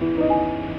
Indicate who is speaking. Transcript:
Speaker 1: Música